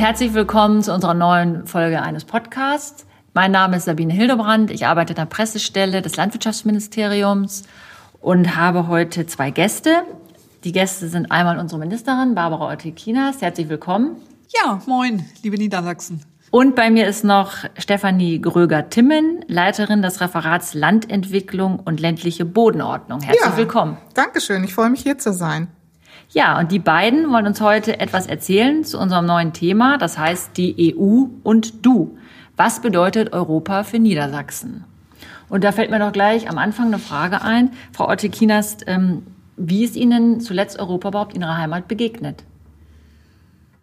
Herzlich willkommen zu unserer neuen Folge eines Podcasts. Mein Name ist Sabine Hildebrand. Ich arbeite in der Pressestelle des Landwirtschaftsministeriums und habe heute zwei Gäste. Die Gäste sind einmal unsere Ministerin Barbara Ortikinas. Herzlich willkommen. Ja, moin, liebe Niedersachsen. Und bei mir ist noch Stefanie Gröger-Timmen, Leiterin des Referats Landentwicklung und ländliche Bodenordnung. Herzlich ja, willkommen. Dankeschön, ich freue mich hier zu sein. Ja, und die beiden wollen uns heute etwas erzählen zu unserem neuen Thema, das heißt die EU und du. Was bedeutet Europa für Niedersachsen? Und da fällt mir doch gleich am Anfang eine Frage ein. Frau Otte-Kinas, ähm, wie ist Ihnen zuletzt Europa überhaupt in Ihrer Heimat begegnet?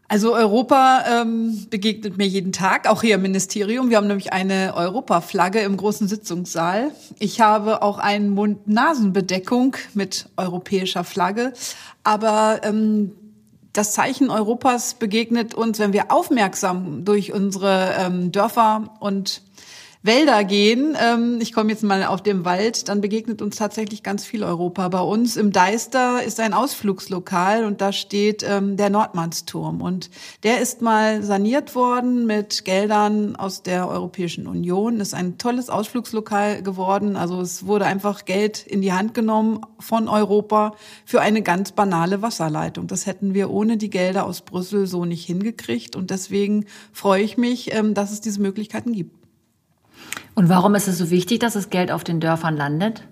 Also Europa ähm, begegnet mir jeden Tag, auch hier im Ministerium. Wir haben nämlich eine Europaflagge im großen Sitzungssaal. Ich habe auch eine Mund-Nasen-Bedeckung mit europäischer Flagge. Aber ähm, das Zeichen Europas begegnet uns, wenn wir aufmerksam durch unsere ähm, Dörfer und Wälder gehen, ähm, ich komme jetzt mal auf den Wald, dann begegnet uns tatsächlich ganz viel Europa. Bei uns im Deister ist ein Ausflugslokal und da steht ähm, der Nordmannsturm. Und der ist mal saniert worden mit Geldern aus der Europäischen Union. Ist ein tolles Ausflugslokal geworden. Also es wurde einfach Geld in die Hand genommen von Europa für eine ganz banale Wasserleitung. Das hätten wir ohne die Gelder aus Brüssel so nicht hingekriegt. Und deswegen freue ich mich, ähm, dass es diese Möglichkeiten gibt. Und warum ist es so wichtig, dass das Geld auf den Dörfern landet?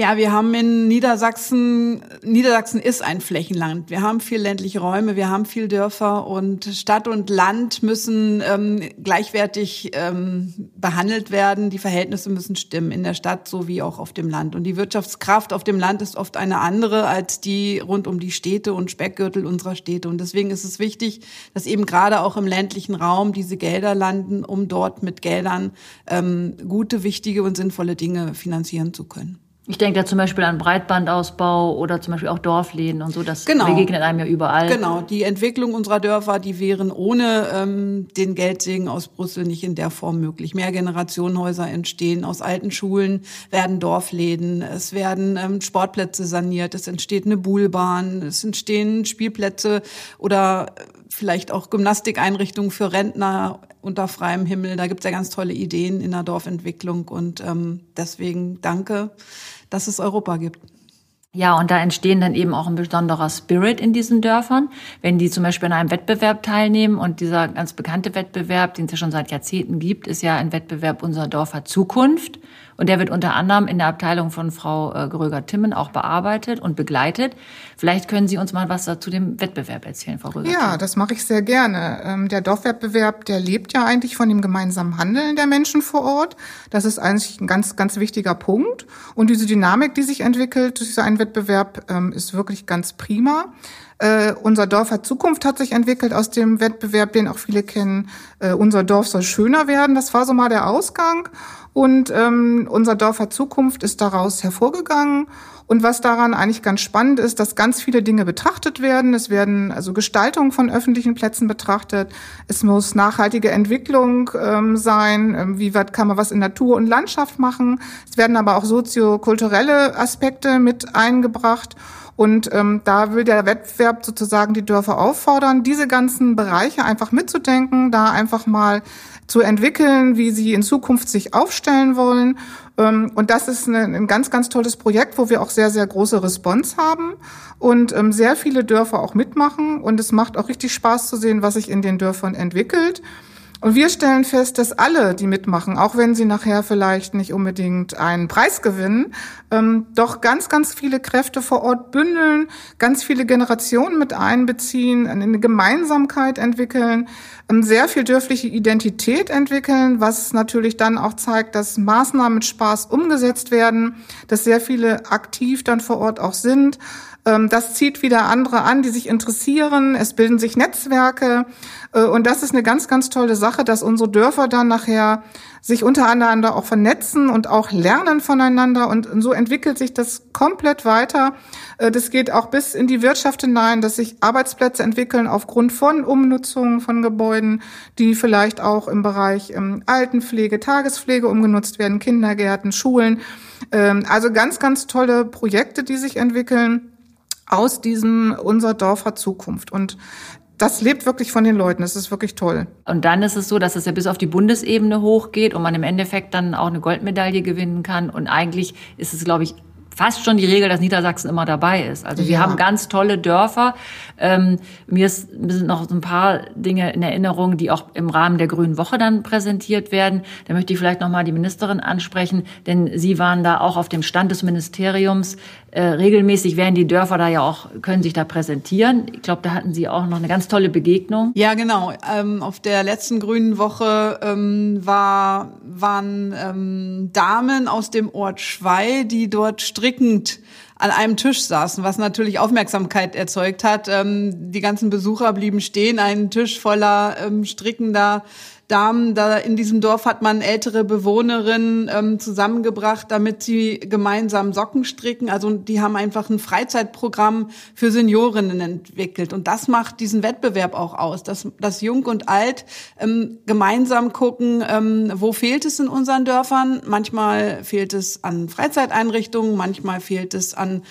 Ja, wir haben in Niedersachsen, Niedersachsen ist ein Flächenland. Wir haben viel ländliche Räume, wir haben viel Dörfer und Stadt und Land müssen ähm, gleichwertig ähm, behandelt werden. Die Verhältnisse müssen stimmen in der Stadt sowie auch auf dem Land. Und die Wirtschaftskraft auf dem Land ist oft eine andere als die rund um die Städte und Speckgürtel unserer Städte. Und deswegen ist es wichtig, dass eben gerade auch im ländlichen Raum diese Gelder landen, um dort mit Geldern ähm, gute, wichtige und sinnvolle Dinge finanzieren zu können. Ich denke da zum Beispiel an Breitbandausbau oder zum Beispiel auch Dorfläden und so. Das genau. begegnet einem ja überall. Genau. Die Entwicklung unserer Dörfer, die wären ohne ähm, den Geldsegen aus Brüssel nicht in der Form möglich. Mehr Generationenhäuser entstehen. Aus alten Schulen werden Dorfläden. Es werden ähm, Sportplätze saniert. Es entsteht eine Buhlbahn. Es entstehen Spielplätze oder vielleicht auch Gymnastikeinrichtungen für Rentner unter freiem Himmel. Da gibt's ja ganz tolle Ideen in der Dorfentwicklung und ähm, deswegen danke, dass es Europa gibt. Ja, und da entstehen dann eben auch ein besonderer Spirit in diesen Dörfern. Wenn die zum Beispiel an einem Wettbewerb teilnehmen und dieser ganz bekannte Wettbewerb, den es ja schon seit Jahrzehnten gibt, ist ja ein Wettbewerb Unser Dorf hat Zukunft. Und der wird unter anderem in der Abteilung von Frau äh, Gröger-Timmen auch bearbeitet und begleitet. Vielleicht können Sie uns mal was zu dem Wettbewerb erzählen, Frau Gröger. Ja, das mache ich sehr gerne. Ähm, der Dorfwettbewerb, der lebt ja eigentlich von dem gemeinsamen Handeln der Menschen vor Ort. Das ist eigentlich ein ganz, ganz wichtiger Punkt. Und diese Dynamik, die sich entwickelt durch so einen Wettbewerb, ähm, ist wirklich ganz prima. Äh, unser Dorf hat Zukunft hat sich entwickelt aus dem Wettbewerb, den auch viele kennen. Äh, unser Dorf soll schöner werden. Das war so mal der Ausgang. Und ähm, unser Dorf hat Zukunft ist daraus hervorgegangen. Und was daran eigentlich ganz spannend ist, dass ganz viele Dinge betrachtet werden. Es werden also Gestaltungen von öffentlichen Plätzen betrachtet. Es muss nachhaltige Entwicklung ähm, sein. Ähm, wie weit kann man was in Natur und Landschaft machen? Es werden aber auch soziokulturelle Aspekte mit eingebracht. Und ähm, da will der Wettbewerb sozusagen die Dörfer auffordern, diese ganzen Bereiche einfach mitzudenken, da einfach mal zu entwickeln, wie sie in Zukunft sich aufstellen wollen. Ähm, und das ist ein ganz, ganz tolles Projekt, wo wir auch sehr, sehr große Response haben und ähm, sehr viele Dörfer auch mitmachen. Und es macht auch richtig Spaß zu sehen, was sich in den Dörfern entwickelt. Und wir stellen fest, dass alle, die mitmachen, auch wenn sie nachher vielleicht nicht unbedingt einen Preis gewinnen, ähm, doch ganz, ganz viele Kräfte vor Ort bündeln, ganz viele Generationen mit einbeziehen, eine Gemeinsamkeit entwickeln, ähm, sehr viel dörfliche Identität entwickeln, was natürlich dann auch zeigt, dass Maßnahmen mit Spaß umgesetzt werden, dass sehr viele aktiv dann vor Ort auch sind. Ähm, das zieht wieder andere an, die sich interessieren. Es bilden sich Netzwerke. Äh, und das ist eine ganz, ganz tolle Sache, dass unsere Dörfer dann nachher sich untereinander auch vernetzen und auch lernen voneinander. Und so entwickelt sich das komplett weiter. Äh, das geht auch bis in die Wirtschaft hinein, dass sich Arbeitsplätze entwickeln aufgrund von Umnutzungen von Gebäuden, die vielleicht auch im Bereich ähm, Altenpflege, Tagespflege umgenutzt werden, Kindergärten, Schulen. Ähm, also ganz, ganz tolle Projekte, die sich entwickeln aus diesem Unser Dorf hat Zukunft. Und das lebt wirklich von den Leuten. Das ist wirklich toll. Und dann ist es so, dass es ja bis auf die Bundesebene hochgeht und man im Endeffekt dann auch eine Goldmedaille gewinnen kann. Und eigentlich ist es, glaube ich, fast schon die Regel, dass Niedersachsen immer dabei ist. Also wir ja. haben ganz tolle Dörfer. Ähm, mir, ist, mir sind noch so ein paar Dinge in Erinnerung, die auch im Rahmen der Grünen Woche dann präsentiert werden. Da möchte ich vielleicht noch mal die Ministerin ansprechen, denn Sie waren da auch auf dem Stand des Ministeriums. Äh, regelmäßig werden die Dörfer da ja auch, können sich da präsentieren. Ich glaube, da hatten Sie auch noch eine ganz tolle Begegnung. Ja, genau. Ähm, auf der letzten Grünen Woche ähm, war, waren ähm, Damen aus dem Ort Schwei, die dort strickend an einem Tisch saßen, was natürlich Aufmerksamkeit erzeugt hat. Ähm, die ganzen Besucher blieben stehen, ein Tisch voller ähm, strickender Damen. Da in diesem Dorf hat man ältere Bewohnerinnen ähm, zusammengebracht, damit sie gemeinsam Socken stricken. Also die haben einfach ein Freizeitprogramm für Seniorinnen entwickelt. Und das macht diesen Wettbewerb auch aus, dass, dass Jung und Alt ähm, gemeinsam gucken, ähm, wo fehlt es in unseren Dörfern. Manchmal fehlt es an Freizeiteinrichtungen, manchmal fehlt es an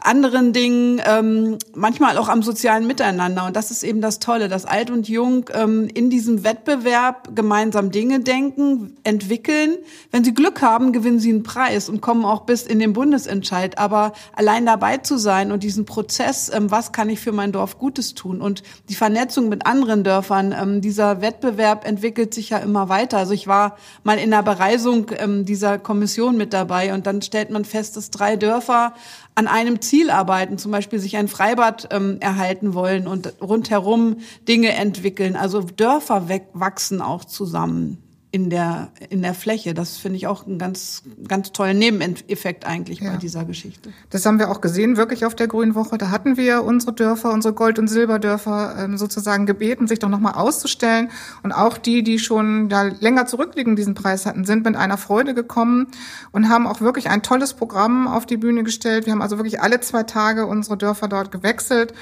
anderen Dingen, ähm, manchmal auch am sozialen Miteinander. Und das ist eben das Tolle, dass Alt und Jung ähm, in diesem Wettbewerb Wettbewerb gemeinsam Dinge denken, entwickeln. Wenn sie Glück haben, gewinnen sie einen Preis und kommen auch bis in den Bundesentscheid. Aber allein dabei zu sein und diesen Prozess, ähm, was kann ich für mein Dorf Gutes tun und die Vernetzung mit anderen Dörfern, ähm, dieser Wettbewerb entwickelt sich ja immer weiter. Also ich war mal in der Bereisung ähm, dieser Kommission mit dabei und dann stellt man fest, dass drei Dörfer an einem Ziel arbeiten, zum Beispiel sich ein Freibad ähm, erhalten wollen und rundherum Dinge entwickeln. Also Dörfer wachsen auch zusammen in der, in der Fläche. Das finde ich auch einen ganz, ganz tollen Nebeneffekt eigentlich ja. bei dieser Geschichte. Das haben wir auch gesehen, wirklich auf der Grünen Woche. Da hatten wir unsere Dörfer, unsere Gold- und Silberdörfer ähm, sozusagen gebeten, sich doch nochmal auszustellen. Und auch die, die schon da länger zurückliegen, diesen Preis hatten, sind mit einer Freude gekommen und haben auch wirklich ein tolles Programm auf die Bühne gestellt. Wir haben also wirklich alle zwei Tage unsere Dörfer dort gewechselt.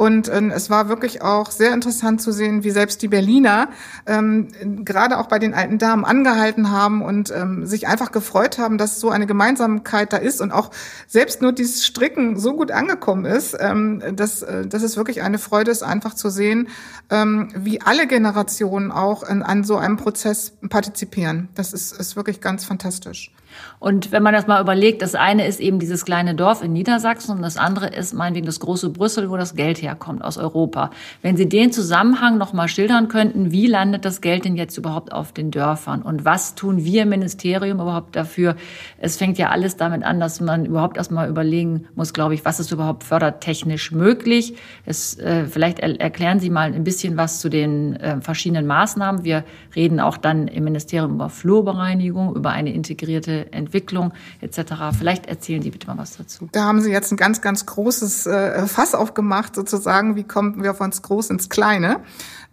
Und äh, es war wirklich auch sehr interessant zu sehen, wie selbst die Berliner ähm, gerade auch bei den alten Damen angehalten haben und ähm, sich einfach gefreut haben, dass so eine Gemeinsamkeit da ist und auch selbst nur dieses Stricken so gut angekommen ist, ähm, dass, äh, dass es wirklich eine Freude ist, einfach zu sehen, ähm, wie alle Generationen auch in, an so einem Prozess partizipieren. Das ist, ist wirklich ganz fantastisch. Und wenn man das mal überlegt, das eine ist eben dieses kleine Dorf in Niedersachsen und das andere ist meinetwegen das große Brüssel, wo das Geld herkommt aus Europa. Wenn Sie den Zusammenhang noch mal schildern könnten, wie landet das Geld denn jetzt überhaupt auf den Dörfern und was tun wir im Ministerium überhaupt dafür? Es fängt ja alles damit an, dass man überhaupt erstmal überlegen muss, glaube ich, was ist überhaupt fördertechnisch möglich. Es, äh, vielleicht er erklären Sie mal ein bisschen was zu den äh, verschiedenen Maßnahmen. Wir reden auch dann im Ministerium über Flurbereinigung, über eine integrierte Entwicklung etc. Vielleicht erzählen Sie bitte mal was dazu. Da haben Sie jetzt ein ganz, ganz großes äh, Fass aufgemacht, sozusagen. Wie kommen wir von groß ins Kleine?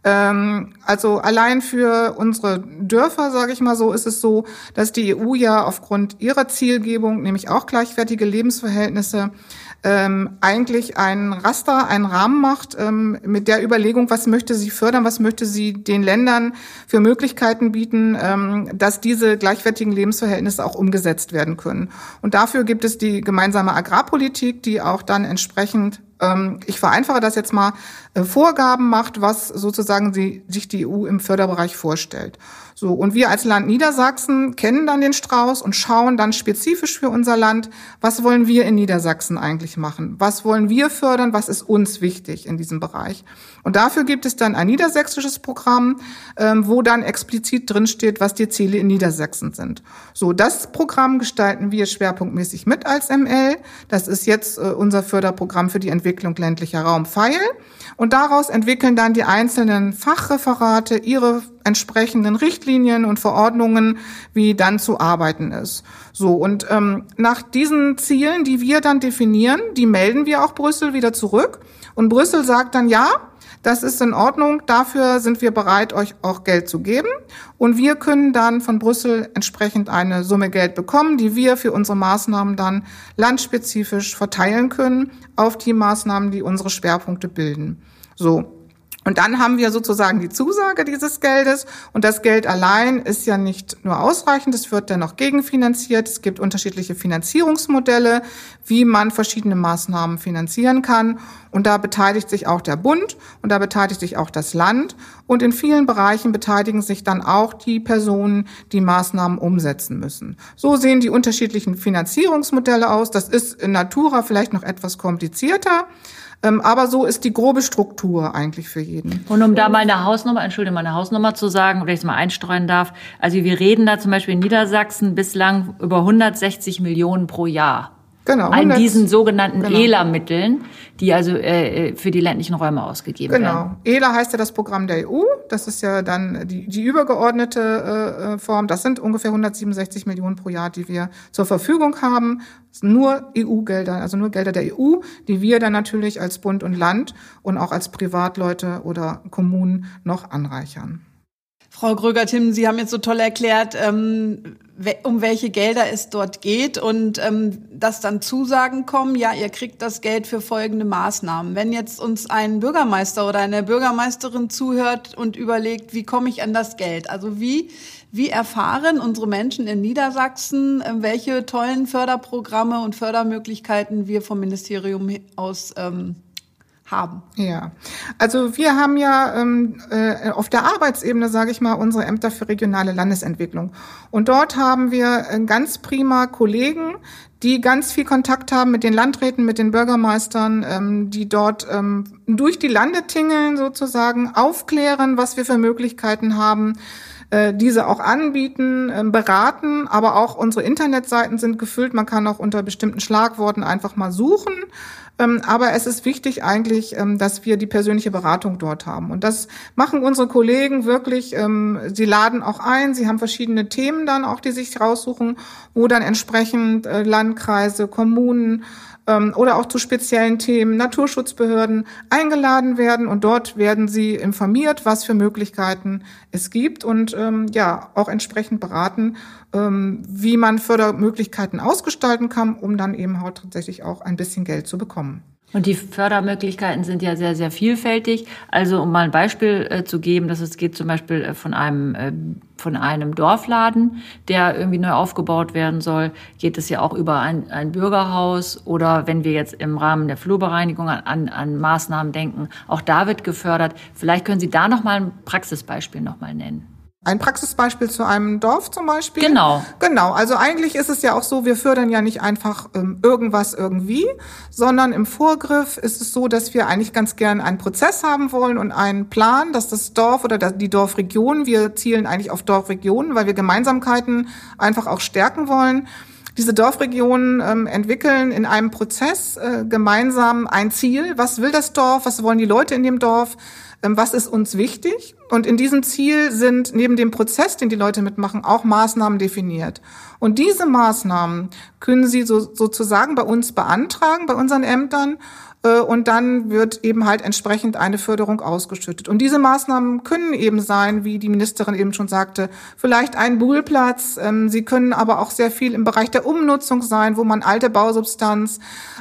Ähm, also allein für unsere Dörfer, sage ich mal so, ist es so, dass die EU ja aufgrund ihrer Zielgebung, nämlich auch gleichwertige Lebensverhältnisse, ähm, eigentlich ein Raster, einen Rahmen macht ähm, mit der Überlegung, was möchte sie fördern, was möchte sie den Ländern für Möglichkeiten bieten, ähm, dass diese gleichwertigen Lebensverhältnisse auch umgesetzt werden können. Und dafür gibt es die gemeinsame Agrarpolitik, die auch dann entsprechend ich vereinfache das jetzt mal, äh, Vorgaben macht, was sozusagen sie, sich die EU im Förderbereich vorstellt. So, und wir als Land Niedersachsen kennen dann den Strauß und schauen dann spezifisch für unser Land, was wollen wir in Niedersachsen eigentlich machen? Was wollen wir fördern? Was ist uns wichtig in diesem Bereich? Und dafür gibt es dann ein niedersächsisches Programm, ähm, wo dann explizit drinsteht, was die Ziele in Niedersachsen sind. So, das Programm gestalten wir schwerpunktmäßig mit als ML. Das ist jetzt äh, unser Förderprogramm für die Entwicklung ländlicher Raum Pfeil. Und daraus entwickeln dann die einzelnen Fachreferate ihre entsprechenden Richtlinien und Verordnungen, wie dann zu arbeiten ist. So, und ähm, nach diesen Zielen, die wir dann definieren, die melden wir auch Brüssel wieder zurück. Und Brüssel sagt dann, ja, das ist in Ordnung, dafür sind wir bereit, euch auch Geld zu geben. Und wir können dann von Brüssel entsprechend eine Summe Geld bekommen, die wir für unsere Maßnahmen dann landspezifisch verteilen können auf die Maßnahmen, die unsere Schwerpunkte bilden. So. Und dann haben wir sozusagen die Zusage dieses Geldes. Und das Geld allein ist ja nicht nur ausreichend, es wird dann noch gegenfinanziert. Es gibt unterschiedliche Finanzierungsmodelle, wie man verschiedene Maßnahmen finanzieren kann. Und da beteiligt sich auch der Bund und da beteiligt sich auch das Land. Und in vielen Bereichen beteiligen sich dann auch die Personen, die Maßnahmen umsetzen müssen. So sehen die unterschiedlichen Finanzierungsmodelle aus. Das ist in Natura vielleicht noch etwas komplizierter. Ähm, aber so ist die grobe Struktur eigentlich für jeden. Und um da mal eine Hausnummer, entschuldige mal eine Hausnummer zu sagen, oder ich es mal einstreuen darf. Also wir reden da zum Beispiel in Niedersachsen bislang über 160 Millionen pro Jahr. Genau. An diesen sogenannten genau. ELA-Mitteln, die also äh, für die ländlichen Räume ausgegeben genau. werden. Genau. ELA heißt ja das Programm der EU. Das ist ja dann die, die übergeordnete äh, äh Form. Das sind ungefähr 167 Millionen pro Jahr, die wir zur Verfügung haben. Nur EU-Gelder, also nur Gelder der EU, die wir dann natürlich als Bund und Land und auch als Privatleute oder Kommunen noch anreichern. Frau Gröger-Tim, Sie haben jetzt so toll erklärt, ähm, um welche Gelder es dort geht und ähm, dass dann Zusagen kommen, ja, ihr kriegt das Geld für folgende Maßnahmen. Wenn jetzt uns ein Bürgermeister oder eine Bürgermeisterin zuhört und überlegt, wie komme ich an das Geld? Also wie, wie erfahren unsere Menschen in Niedersachsen, äh, welche tollen Förderprogramme und Fördermöglichkeiten wir vom Ministerium aus ähm, haben. Ja, also wir haben ja ähm, äh, auf der Arbeitsebene, sage ich mal, unsere Ämter für regionale Landesentwicklung. Und dort haben wir äh, ganz prima Kollegen, die ganz viel Kontakt haben mit den Landräten, mit den Bürgermeistern, ähm, die dort ähm, durch die Lande tingeln sozusagen, aufklären, was wir für Möglichkeiten haben äh, diese auch anbieten, äh, beraten, aber auch unsere Internetseiten sind gefüllt. Man kann auch unter bestimmten Schlagworten einfach mal suchen ähm, aber es ist wichtig eigentlich, ähm, dass wir die persönliche Beratung dort haben. Und das machen unsere Kollegen wirklich. Ähm, sie laden auch ein. Sie haben verschiedene Themen dann auch, die sich raussuchen, wo dann entsprechend äh, Landkreise, Kommunen, ähm, oder auch zu speziellen Themen Naturschutzbehörden eingeladen werden und dort werden sie informiert, was für Möglichkeiten es gibt und ähm, ja auch entsprechend beraten, ähm, wie man Fördermöglichkeiten ausgestalten kann, um dann eben halt tatsächlich auch ein bisschen Geld zu bekommen. Und die Fördermöglichkeiten sind ja sehr, sehr vielfältig. Also um mal ein Beispiel äh, zu geben, dass es geht zum Beispiel äh, von einem äh, von einem Dorfladen, der irgendwie neu aufgebaut werden soll, geht es ja auch über ein, ein Bürgerhaus oder wenn wir jetzt im Rahmen der Flurbereinigung an, an Maßnahmen denken, auch da wird gefördert. Vielleicht können Sie da noch mal ein Praxisbeispiel noch mal nennen. Ein Praxisbeispiel zu einem Dorf zum Beispiel? Genau. Genau. Also eigentlich ist es ja auch so, wir fördern ja nicht einfach ähm, irgendwas irgendwie, sondern im Vorgriff ist es so, dass wir eigentlich ganz gern einen Prozess haben wollen und einen Plan, dass das Dorf oder die Dorfregion, wir zielen eigentlich auf Dorfregionen, weil wir Gemeinsamkeiten einfach auch stärken wollen. Diese Dorfregionen ähm, entwickeln in einem Prozess äh, gemeinsam ein Ziel. Was will das Dorf? Was wollen die Leute in dem Dorf? Ähm, was ist uns wichtig? Und in diesem Ziel sind neben dem Prozess, den die Leute mitmachen, auch Maßnahmen definiert. Und diese Maßnahmen können Sie so, sozusagen bei uns beantragen, bei unseren Ämtern. Äh, und dann wird eben halt entsprechend eine Förderung ausgeschüttet. Und diese Maßnahmen können eben sein, wie die Ministerin eben schon sagte, vielleicht ein Buhlplatz. Ähm, sie können aber auch sehr viel im Bereich der Umnutzung sein, wo man alte Bausubstanz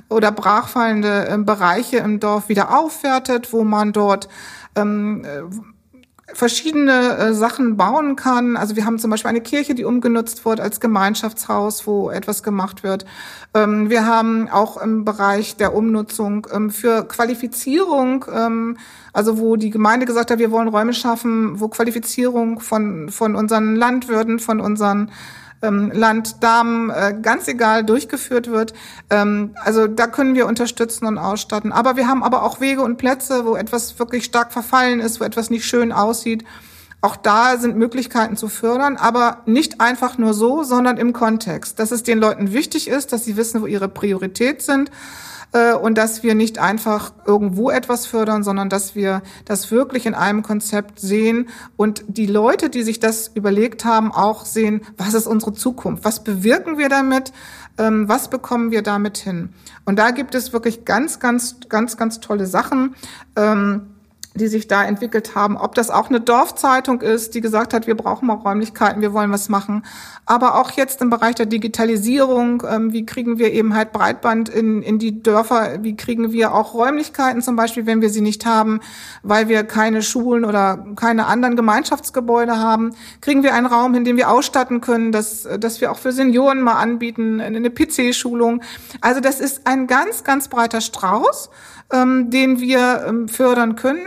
oder brachfallende ähm, Bereiche im Dorf wieder aufwertet, wo man dort ähm, äh, verschiedene äh, Sachen bauen kann. Also wir haben zum Beispiel eine Kirche, die umgenutzt wird als Gemeinschaftshaus, wo etwas gemacht wird. Ähm, wir haben auch im Bereich der Umnutzung ähm, für Qualifizierung, ähm, also wo die Gemeinde gesagt hat, wir wollen Räume schaffen, wo Qualifizierung von, von unseren Landwirten, von unseren ähm, Land, Damen, äh, ganz egal, durchgeführt wird. Ähm, also da können wir unterstützen und ausstatten. Aber wir haben aber auch Wege und Plätze, wo etwas wirklich stark verfallen ist, wo etwas nicht schön aussieht. Auch da sind Möglichkeiten zu fördern, aber nicht einfach nur so, sondern im Kontext, dass es den Leuten wichtig ist, dass sie wissen, wo ihre Priorität sind äh, und dass wir nicht einfach irgendwo etwas fördern, sondern dass wir das wirklich in einem Konzept sehen und die Leute, die sich das überlegt haben, auch sehen, was ist unsere Zukunft, was bewirken wir damit, ähm, was bekommen wir damit hin. Und da gibt es wirklich ganz, ganz, ganz, ganz tolle Sachen. Ähm, die sich da entwickelt haben. Ob das auch eine Dorfzeitung ist, die gesagt hat, wir brauchen mal Räumlichkeiten, wir wollen was machen. Aber auch jetzt im Bereich der Digitalisierung, ähm, wie kriegen wir eben halt Breitband in, in die Dörfer, wie kriegen wir auch Räumlichkeiten zum Beispiel, wenn wir sie nicht haben, weil wir keine Schulen oder keine anderen Gemeinschaftsgebäude haben, kriegen wir einen Raum, in dem wir ausstatten können, dass, dass wir auch für Senioren mal anbieten, eine PC-Schulung. Also das ist ein ganz, ganz breiter Strauß ähm, den wir ähm, fördern können.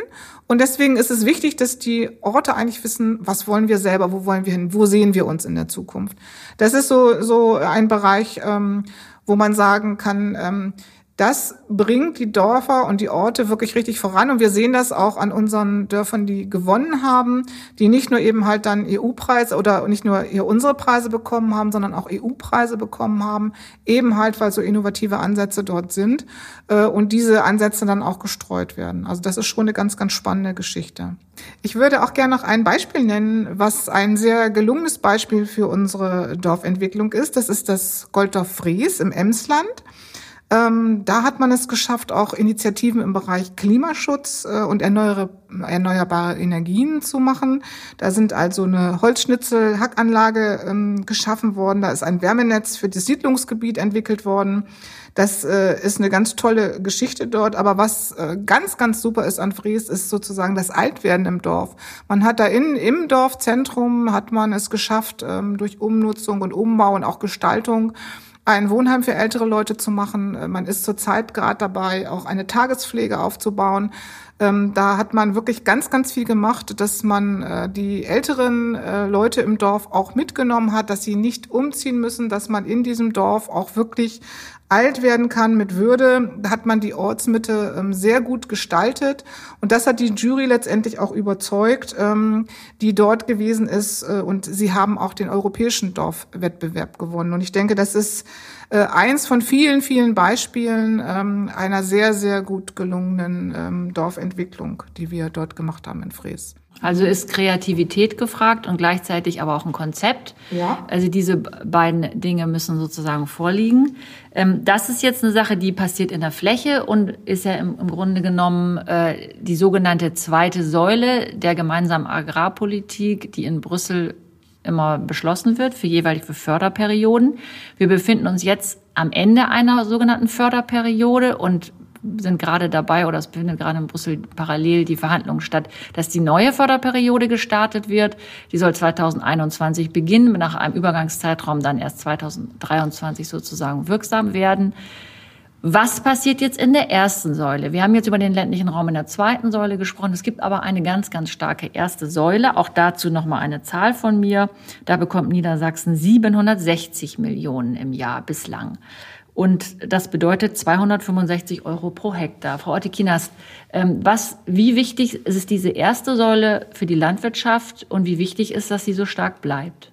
Und deswegen ist es wichtig, dass die Orte eigentlich wissen, was wollen wir selber, wo wollen wir hin, wo sehen wir uns in der Zukunft. Das ist so, so ein Bereich, ähm, wo man sagen kann, ähm, das bringt die Dörfer und die Orte wirklich richtig voran. Und wir sehen das auch an unseren Dörfern, die gewonnen haben, die nicht nur eben halt dann EU-Preise oder nicht nur hier unsere Preise bekommen haben, sondern auch EU-Preise bekommen haben, eben halt, weil so innovative Ansätze dort sind äh, und diese Ansätze dann auch gestreut werden. Also das ist schon eine ganz, ganz spannende Geschichte. Ich würde auch gerne noch ein Beispiel nennen, was ein sehr gelungenes Beispiel für unsere Dorfentwicklung ist. Das ist das Golddorf Fries im Emsland. Ähm, da hat man es geschafft, auch Initiativen im Bereich Klimaschutz äh, und erneuerbare, erneuerbare Energien zu machen. Da sind also eine Holzschnitzel-Hackanlage ähm, geschaffen worden. Da ist ein Wärmenetz für das Siedlungsgebiet entwickelt worden. Das äh, ist eine ganz tolle Geschichte dort. Aber was äh, ganz, ganz super ist an Fries, ist sozusagen das Altwerden im Dorf. Man hat da in, im Dorfzentrum hat man es geschafft, ähm, durch Umnutzung und Umbau und auch Gestaltung, ein Wohnheim für ältere Leute zu machen. Äh, man ist zurzeit gerade dabei, auch eine Tagespflege aufzubauen. Ähm, da hat man wirklich ganz, ganz viel gemacht, dass man äh, die älteren äh, Leute im Dorf auch mitgenommen hat, dass sie nicht umziehen müssen, dass man in diesem Dorf auch wirklich alt werden kann mit Würde, hat man die Ortsmitte ähm, sehr gut gestaltet. Und das hat die Jury letztendlich auch überzeugt, ähm, die dort gewesen ist. Äh, und sie haben auch den europäischen Dorfwettbewerb gewonnen. Und ich denke, das ist äh, eins von vielen, vielen Beispielen ähm, einer sehr, sehr gut gelungenen ähm, Dorfentwicklung, die wir dort gemacht haben in Fries. Also ist Kreativität gefragt und gleichzeitig aber auch ein Konzept. Ja. Also diese beiden Dinge müssen sozusagen vorliegen. Ähm, das ist jetzt eine Sache, die passiert in der Fläche und ist ja im, Grunde genommen äh, die sogenannte zweite Säule der gemeinsamen Agrarpolitik, die in Brüssel immer beschlossen wird für jeweilige Förderperioden. Wir befinden uns jetzt am Ende einer sogenannten Förderperiode und sind gerade dabei oder es findet gerade in Brüssel parallel die Verhandlungen statt, dass die neue Förderperiode gestartet wird. Die soll 2021 beginnen, nach einem Übergangszeitraum dann erst 2023 sozusagen wirksam werden. Was passiert jetzt in der ersten Säule? Wir haben jetzt über den ländlichen Raum in der zweiten Säule gesprochen. Es gibt aber eine ganz, ganz starke erste Säule. Auch dazu nochmal eine Zahl von mir. Da bekommt Niedersachsen 760 Millionen im Jahr bislang. Und das bedeutet 265 Euro pro Hektar. Frau Ottekinas, ähm, was, wie wichtig ist diese erste Säule für die Landwirtschaft und wie wichtig ist, dass sie so stark bleibt?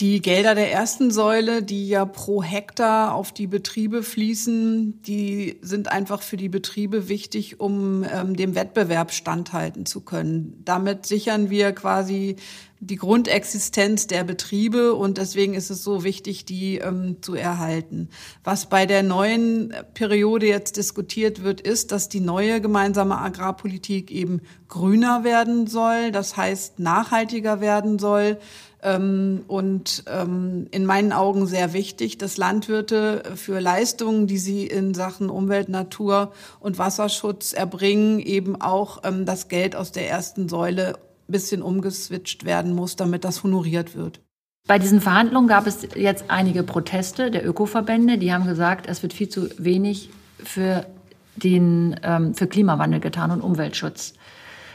Die Gelder der ersten Säule, die ja pro Hektar auf die Betriebe fließen, die sind einfach für die Betriebe wichtig, um ähm, dem Wettbewerb standhalten zu können. Damit sichern wir quasi die Grundexistenz der Betriebe und deswegen ist es so wichtig, die ähm, zu erhalten. Was bei der neuen Periode jetzt diskutiert wird, ist, dass die neue gemeinsame Agrarpolitik eben grüner werden soll, das heißt nachhaltiger werden soll ähm, und ähm, in meinen Augen sehr wichtig, dass Landwirte für Leistungen, die sie in Sachen Umwelt, Natur und Wasserschutz erbringen, eben auch ähm, das Geld aus der ersten Säule bisschen umgeswitcht werden muss, damit das honoriert wird. Bei diesen Verhandlungen gab es jetzt einige Proteste der Ökoverbände, die haben gesagt, es wird viel zu wenig für den ähm, für Klimawandel getan und Umweltschutz.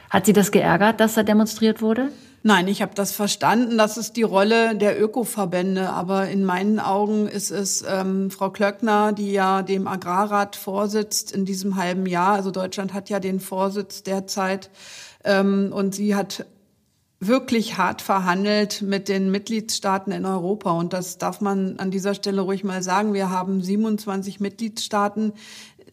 Hat Sie das geärgert, dass da demonstriert wurde? Nein, ich habe das verstanden. Das ist die Rolle der Ökoverbände. Aber in meinen Augen ist es ähm, Frau Klöckner, die ja dem Agrarrat vorsitzt in diesem halben Jahr. Also Deutschland hat ja den Vorsitz derzeit ähm, und sie hat wirklich hart verhandelt mit den Mitgliedstaaten in Europa. Und das darf man an dieser Stelle ruhig mal sagen. Wir haben 27 Mitgliedstaaten,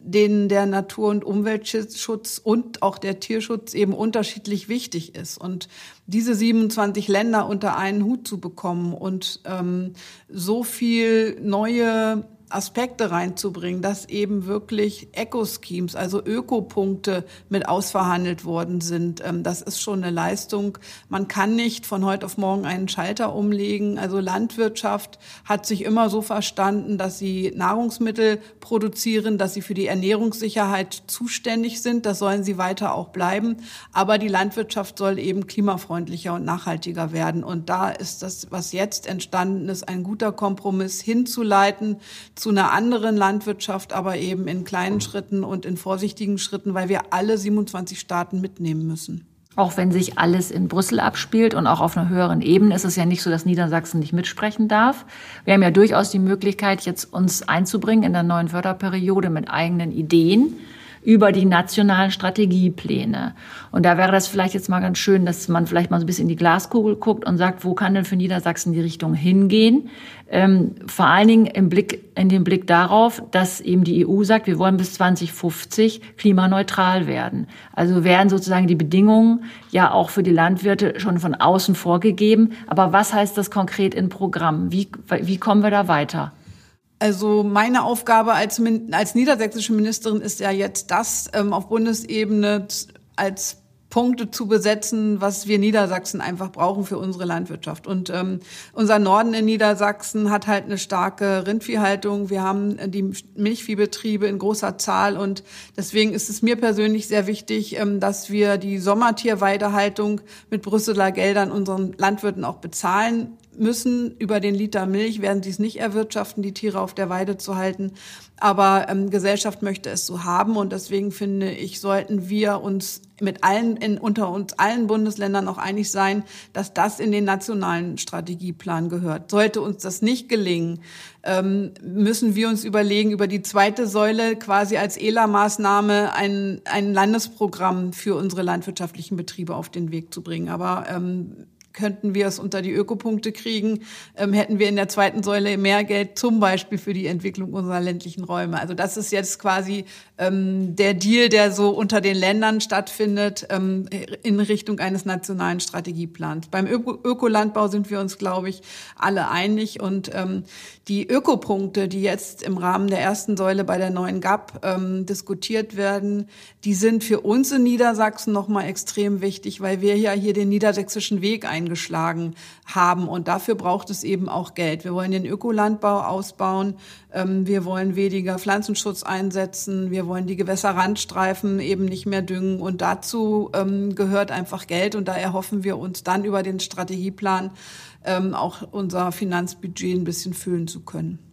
denen der Natur- und Umweltschutz und auch der Tierschutz eben unterschiedlich wichtig ist. Und diese 27 Länder unter einen Hut zu bekommen und ähm, so viel neue Aspekte reinzubringen, dass eben wirklich Eco-Schemes, also Ökopunkte mit ausverhandelt worden sind. Ähm, das ist schon eine Leistung. Man kann nicht von heute auf morgen einen Schalter umlegen. Also Landwirtschaft hat sich immer so verstanden, dass sie Nahrungsmittel produzieren, dass sie für die Ernährungssicherheit zuständig sind. Das sollen sie weiter auch bleiben. Aber die Landwirtschaft soll eben klimafreundlicher und nachhaltiger werden. Und da ist das, was jetzt entstanden ist, ein guter Kompromiss hinzuleiten zu einer anderen Landwirtschaft, aber eben in kleinen Schritten und in vorsichtigen Schritten, weil wir alle 27 Staaten mitnehmen müssen. Auch wenn sich alles in Brüssel abspielt und auch auf einer höheren Ebene ist es ja nicht so, dass Niedersachsen nicht mitsprechen darf. Wir haben ja durchaus die Möglichkeit, jetzt uns einzubringen in der neuen Förderperiode mit eigenen Ideen über die nationalen Strategiepläne. Und da wäre das vielleicht jetzt mal ganz schön, dass man vielleicht mal so ein bisschen in die Glaskugel guckt und sagt, wo kann denn für Niedersachsen die Richtung hingehen? Ähm, vor allen Dingen im Blick, in dem Blick darauf, dass eben die EU sagt, wir wollen bis 2050 klimaneutral werden. Also werden sozusagen die Bedingungen ja auch für die Landwirte schon von außen vorgegeben. Aber was heißt das konkret in Programm? Wie, wie kommen wir da weiter? Also meine Aufgabe als, als niedersächsische Ministerin ist ja jetzt das ähm, auf Bundesebene als Punkte zu besetzen, was wir Niedersachsen einfach brauchen für unsere Landwirtschaft. Und ähm, unser Norden in Niedersachsen hat halt eine starke Rindviehhaltung. Wir haben die Milchviehbetriebe in großer Zahl und deswegen ist es mir persönlich sehr wichtig, ähm, dass wir die Sommertierweidehaltung mit Brüsseler Geldern unseren Landwirten auch bezahlen müssen. Über den Liter Milch werden sie es nicht erwirtschaften, die Tiere auf der Weide zu halten. Aber ähm, Gesellschaft möchte es so haben und deswegen finde ich, sollten wir uns mit allen in, unter uns allen Bundesländern auch einig sein, dass das in den nationalen Strategieplan gehört. Sollte uns das nicht gelingen, ähm, müssen wir uns überlegen, über die zweite Säule quasi als ELA-Maßnahme ein, ein Landesprogramm für unsere landwirtschaftlichen Betriebe auf den Weg zu bringen. Aber ähm, könnten wir es unter die Ökopunkte kriegen, ähm, hätten wir in der zweiten Säule mehr Geld zum Beispiel für die Entwicklung unserer ländlichen Räume. Also das ist jetzt quasi ähm, der Deal, der so unter den Ländern stattfindet ähm, in Richtung eines nationalen Strategieplans. Beim Öko Ökolandbau sind wir uns, glaube ich, alle einig und ähm, die Ökopunkte, die jetzt im Rahmen der ersten Säule bei der neuen GAP ähm, diskutiert werden, die sind für uns in Niedersachsen nochmal extrem wichtig, weil wir ja hier den niedersächsischen Weg ein eingeschlagen haben. Und dafür braucht es eben auch Geld. Wir wollen den Ökolandbau ausbauen. Ähm, wir wollen weniger Pflanzenschutz einsetzen. Wir wollen die Gewässerrandstreifen eben nicht mehr düngen. Und dazu ähm, gehört einfach Geld. Und da erhoffen wir uns dann über den Strategieplan ähm, auch unser Finanzbudget ein bisschen füllen zu können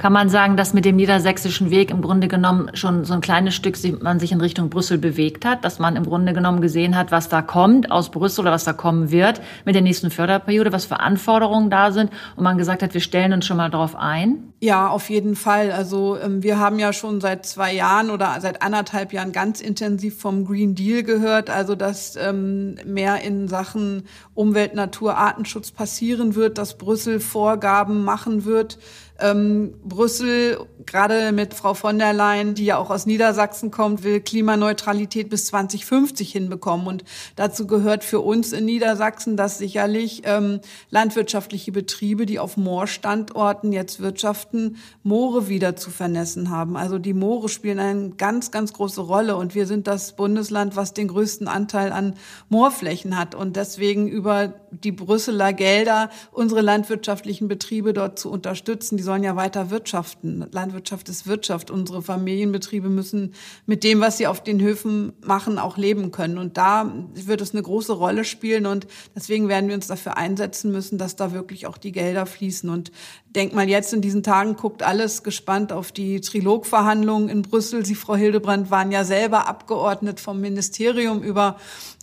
kann man sagen, dass mit dem niedersächsischen Weg im Grunde genommen schon so ein kleines Stück man sich in Richtung Brüssel bewegt hat, dass man im Grunde genommen gesehen hat, was da kommt aus Brüssel oder was da kommen wird mit der nächsten Förderperiode, was für Anforderungen da sind und man gesagt hat, wir stellen uns schon mal darauf ein? Ja, auf jeden Fall. Also ähm, wir haben ja schon seit zwei Jahren oder seit anderthalb Jahren ganz intensiv vom Green Deal gehört, also dass ähm, mehr in Sachen Umwelt, Natur, Artenschutz passieren wird, dass Brüssel Vorgaben machen wird ähm, Brüssel, gerade mit Frau von der Leyen, die ja auch aus Niedersachsen kommt, will Klimaneutralität bis 2050 hinbekommen. Und dazu gehört für uns in Niedersachsen, dass sicherlich ähm, landwirtschaftliche Betriebe, die auf Moorstandorten jetzt wirtschaften, Moore wieder zu vernässen haben. Also die Moore spielen eine ganz, ganz große Rolle. Und wir sind das Bundesland, was den größten Anteil an Moorflächen hat. Und deswegen über die Brüsseler Gelder unsere landwirtschaftlichen Betriebe dort zu unterstützen. Sollen ja weiter wirtschaften. Landwirtschaft ist Wirtschaft. Unsere Familienbetriebe müssen mit dem, was sie auf den Höfen machen, auch leben können. Und da wird es eine große Rolle spielen. Und deswegen werden wir uns dafür einsetzen müssen, dass da wirklich auch die Gelder fließen. Und denk mal, jetzt in diesen Tagen guckt alles gespannt auf die Trilogverhandlungen in Brüssel. Sie, Frau Hildebrand, waren ja selber Abgeordnet vom Ministerium über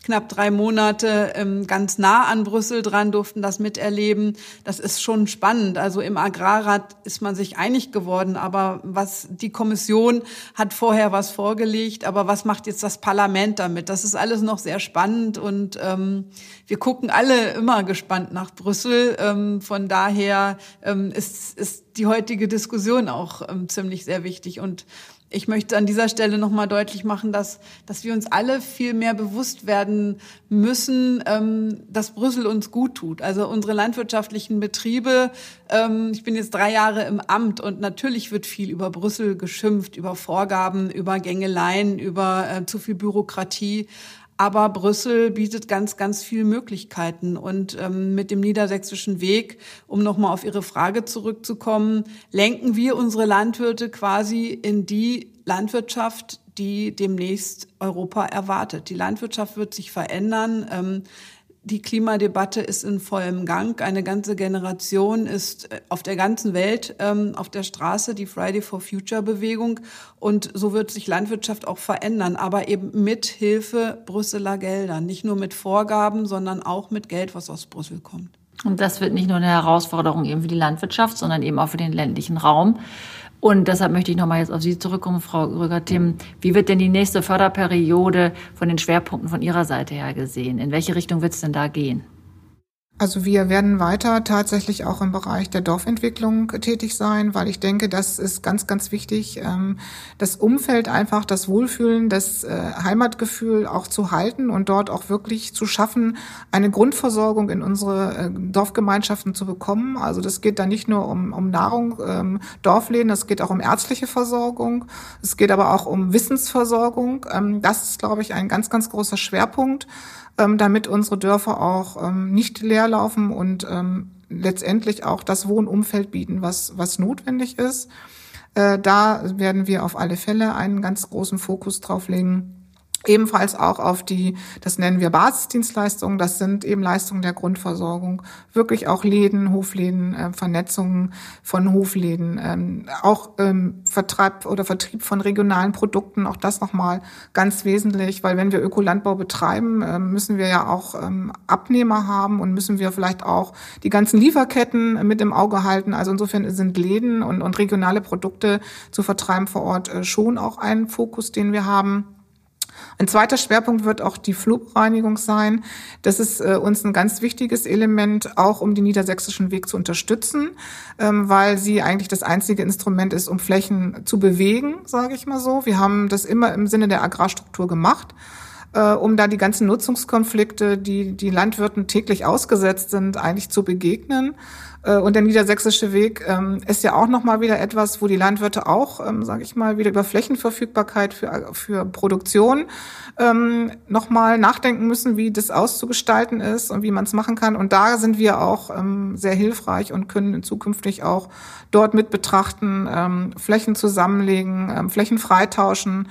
knapp drei Monate ähm, ganz nah an Brüssel dran, durften das miterleben. Das ist schon spannend. Also im Agrarrat ist man sich einig geworden, aber was die Kommission hat vorher was vorgelegt, aber was macht jetzt das Parlament damit? Das ist alles noch sehr spannend und ähm, wir gucken alle immer gespannt nach Brüssel. Ähm, von daher ähm, ist, ist die heutige Diskussion auch ähm, ziemlich sehr wichtig und ich möchte an dieser Stelle nochmal deutlich machen, dass, dass wir uns alle viel mehr bewusst werden müssen, ähm, dass Brüssel uns gut tut. Also unsere landwirtschaftlichen Betriebe, ähm, ich bin jetzt drei Jahre im Amt und natürlich wird viel über Brüssel geschimpft, über Vorgaben, über Gängeleien, über äh, zu viel Bürokratie. Aber Brüssel bietet ganz, ganz viele Möglichkeiten. Und ähm, mit dem niedersächsischen Weg, um nochmal auf Ihre Frage zurückzukommen, lenken wir unsere Landwirte quasi in die Landwirtschaft, die demnächst Europa erwartet. Die Landwirtschaft wird sich verändern. Ähm, die Klimadebatte ist in vollem Gang. Eine ganze Generation ist äh, auf der ganzen Welt ähm, auf der Straße, die Friday for Future Bewegung. Und so wird sich Landwirtschaft auch verändern, aber eben mit Hilfe Brüsseler Gelder. Nicht nur mit Vorgaben, sondern auch mit Geld, was aus Brüssel kommt. Und das wird nicht nur eine Herausforderung eben für die Landwirtschaft, sondern eben auch für den ländlichen Raum. Und deshalb möchte ich nochmal jetzt auf Sie zurückkommen, Frau Rüger-Tim. Wie wird denn die nächste Förderperiode von den Schwerpunkten von Ihrer Seite her gesehen? In welche Richtung wird es denn da gehen? Also wir werden weiter tatsächlich auch im Bereich der Dorfentwicklung tätig sein, weil ich denke, das ist ganz, ganz wichtig, ähm, das Umfeld einfach, das Wohlfühlen, das äh, Heimatgefühl auch zu halten und dort auch wirklich zu schaffen, eine Grundversorgung in unsere äh, Dorfgemeinschaften zu bekommen. Also das geht da nicht nur um, um Nahrung, ähm, Dorfläden, es geht auch um ärztliche Versorgung, es geht aber auch um Wissensversorgung. Ähm, das ist, glaube ich, ein ganz, ganz großer Schwerpunkt damit unsere Dörfer auch nicht leer laufen und ähm, letztendlich auch das Wohnumfeld bieten, was, was notwendig ist. Äh, da werden wir auf alle Fälle einen ganz großen Fokus drauf legen ebenfalls auch auf die, das nennen wir Basisdienstleistungen, das sind eben Leistungen der Grundversorgung, wirklich auch Läden, Hofläden, äh, Vernetzungen von Hofläden, ähm, auch ähm, Vertreib oder Vertrieb von regionalen Produkten, auch das nochmal ganz wesentlich, weil wenn wir Ökolandbau betreiben, äh, müssen wir ja auch ähm, Abnehmer haben und müssen wir vielleicht auch die ganzen Lieferketten mit im Auge halten. Also insofern sind Läden und, und regionale Produkte zu vertreiben vor Ort äh, schon auch ein Fokus, den wir haben. Ein zweiter Schwerpunkt wird auch die Flugreinigung sein. Das ist äh, uns ein ganz wichtiges Element, auch um den niedersächsischen Weg zu unterstützen, ähm, weil sie eigentlich das einzige Instrument ist, um Flächen zu bewegen, sage ich mal so. Wir haben das immer im Sinne der Agrarstruktur gemacht äh, um da die ganzen Nutzungskonflikte, die die Landwirten täglich ausgesetzt sind, eigentlich zu begegnen. Äh, und der niedersächsische Weg ähm, ist ja auch nochmal wieder etwas, wo die Landwirte auch, ähm, sage ich mal, wieder über Flächenverfügbarkeit für, für Produktion ähm, nochmal nachdenken müssen, wie das auszugestalten ist und wie man es machen kann. Und da sind wir auch ähm, sehr hilfreich und können zukünftig auch dort mit betrachten, ähm, Flächen zusammenlegen, ähm, Flächen freitauschen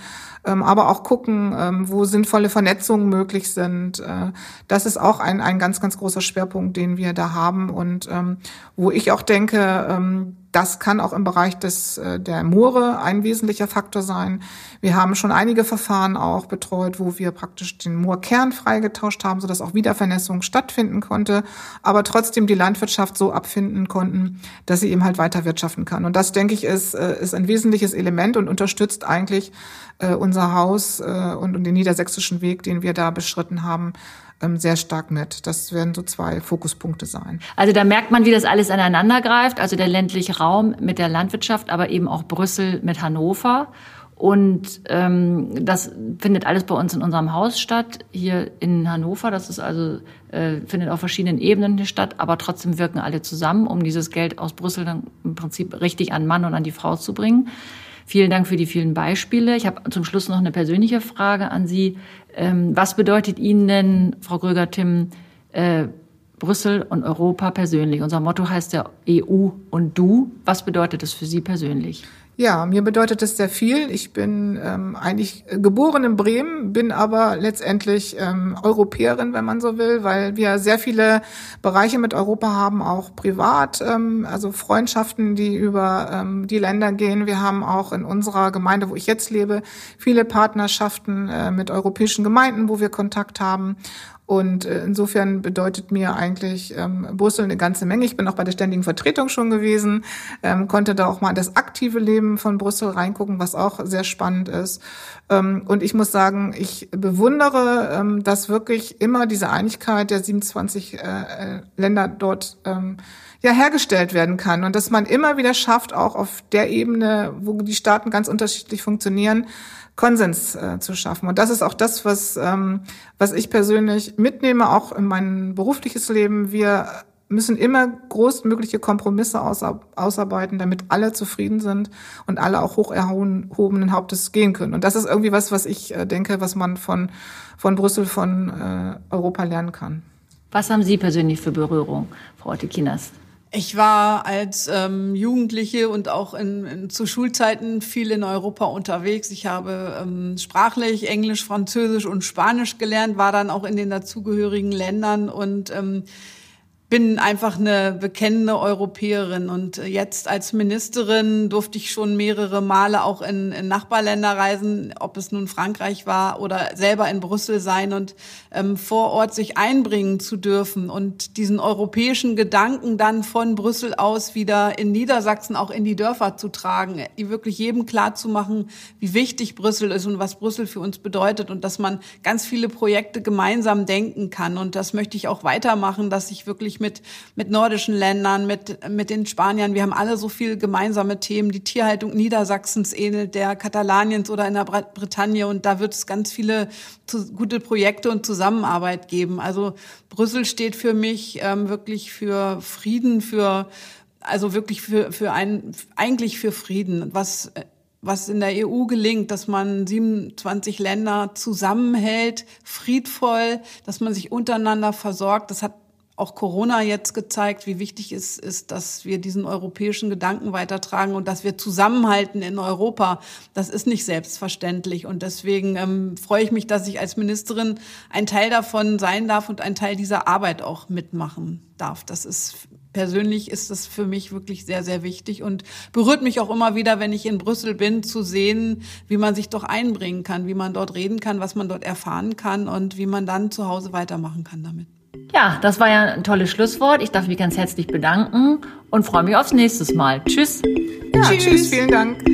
ähm, aber auch gucken, ähm, wo sinnvolle Vernetzungen möglich sind. Äh, das ist auch ein, ein ganz, ganz großer Schwerpunkt, den wir da haben und ähm, wo ich auch denke, ähm, das kann auch im Bereich des, äh, der Moore ein wesentlicher Faktor sein. Wir haben schon einige Verfahren auch betreut, wo wir praktisch den Moorkern freigetauscht haben, sodass auch Wiedervernässung stattfinden konnte, aber trotzdem die Landwirtschaft so abfinden konnten, dass sie eben halt weiter wirtschaften kann. Und das, denke ich, ist, äh, ist ein wesentliches Element und unterstützt eigentlich äh, unser Haus und, den niedersächsischen Weg, den wir da beschritten haben, ähm, sehr stark mit. Das werden so zwei Fokuspunkte sein. Also da merkt man, wie das alles aneinander greift. Also der ländliche Raum mit der Landwirtschaft, aber eben auch Brüssel mit Hannover. Und ähm, das findet alles bei uns in unserem Haus statt, hier in Hannover. Das ist also äh, findet auf verschiedenen Ebenen statt, aber trotzdem wirken alle zusammen, um dieses Geld aus Brüssel dann im Prinzip richtig an Mann und an die Frau zu bringen. Vielen Dank für die vielen Beispiele. Ich habe zum Schluss noch eine persönliche Frage an Sie. Ähm, was bedeutet Ihnen denn, Frau Gröger-Tim, äh, Brüssel und Europa persönlich? Unser Motto heißt ja EU und Du. Was bedeutet das für Sie persönlich? Ja, mir bedeutet es sehr viel. Ich bin ähm, eigentlich geboren in Bremen, bin aber letztendlich ähm, Europäerin, wenn man so will, weil wir sehr viele Bereiche mit Europa haben, auch privat, ähm, also Freundschaften, die über ähm, die Länder gehen. Wir haben auch in unserer Gemeinde, wo ich jetzt lebe, viele Partnerschaften äh, mit europäischen Gemeinden, wo wir Kontakt haben. Und äh, insofern bedeutet mir eigentlich ähm, Brüssel eine ganze Menge. Ich bin auch bei der ständigen Vertretung schon gewesen, ähm, konnte da auch mal in das aktive Leben von Brüssel reingucken, was auch sehr spannend ist. Ähm, und ich muss sagen, ich bewundere, ähm, dass wirklich immer diese Einigkeit der 27 äh, äh, Länder dort ähm, ja hergestellt werden kann und dass man immer wieder schafft, auch auf der Ebene, wo die Staaten ganz unterschiedlich funktionieren, Konsens äh, zu schaffen. Und das ist auch das, was, ähm, was ich persönlich mitnehme, auch in mein berufliches Leben. Wir müssen immer großmögliche Kompromisse ausarbeiten, damit alle zufrieden sind und alle auch hoch erhobenen Hauptes gehen können. Und das ist irgendwie was, was ich äh, denke, was man von, von Brüssel, von äh, Europa lernen kann. Was haben Sie persönlich für Berührung, Frau Otekinas? Ich war als ähm, Jugendliche und auch in, in, zu Schulzeiten viel in Europa unterwegs. Ich habe ähm, sprachlich Englisch, Französisch und Spanisch gelernt, war dann auch in den dazugehörigen Ländern und ähm, bin einfach eine bekennende Europäerin. Und jetzt als Ministerin durfte ich schon mehrere Male auch in, in Nachbarländer reisen, ob es nun Frankreich war oder selber in Brüssel sein und ähm, vor Ort sich einbringen zu dürfen und diesen europäischen Gedanken dann von Brüssel aus wieder in Niedersachsen auch in die Dörfer zu tragen, wirklich jedem klar zu machen, wie wichtig Brüssel ist und was Brüssel für uns bedeutet und dass man ganz viele Projekte gemeinsam denken kann. Und das möchte ich auch weitermachen, dass ich wirklich wirklich mit, mit nordischen Ländern, mit, mit den Spaniern. Wir haben alle so viele gemeinsame Themen. Die Tierhaltung Niedersachsens ähnelt der Katalaniens oder in der Bretagne. Und da wird es ganz viele zu, gute Projekte und Zusammenarbeit geben. Also Brüssel steht für mich ähm, wirklich für Frieden, für also wirklich für, für ein, eigentlich für Frieden, was was in der EU gelingt, dass man 27 Länder zusammenhält, friedvoll, dass man sich untereinander versorgt. Das hat auch Corona jetzt gezeigt, wie wichtig es ist, dass wir diesen europäischen Gedanken weitertragen und dass wir zusammenhalten in Europa. Das ist nicht selbstverständlich. Und deswegen ähm, freue ich mich, dass ich als Ministerin ein Teil davon sein darf und ein Teil dieser Arbeit auch mitmachen darf. Das ist persönlich ist das für mich wirklich sehr, sehr wichtig und berührt mich auch immer wieder, wenn ich in Brüssel bin, zu sehen, wie man sich doch einbringen kann, wie man dort reden kann, was man dort erfahren kann und wie man dann zu Hause weitermachen kann damit. Ja, das war ja ein tolles Schlusswort. Ich darf mich ganz herzlich bedanken und freue mich aufs nächste Mal. Tschüss. Ja, tschüss. tschüss vielen Dank.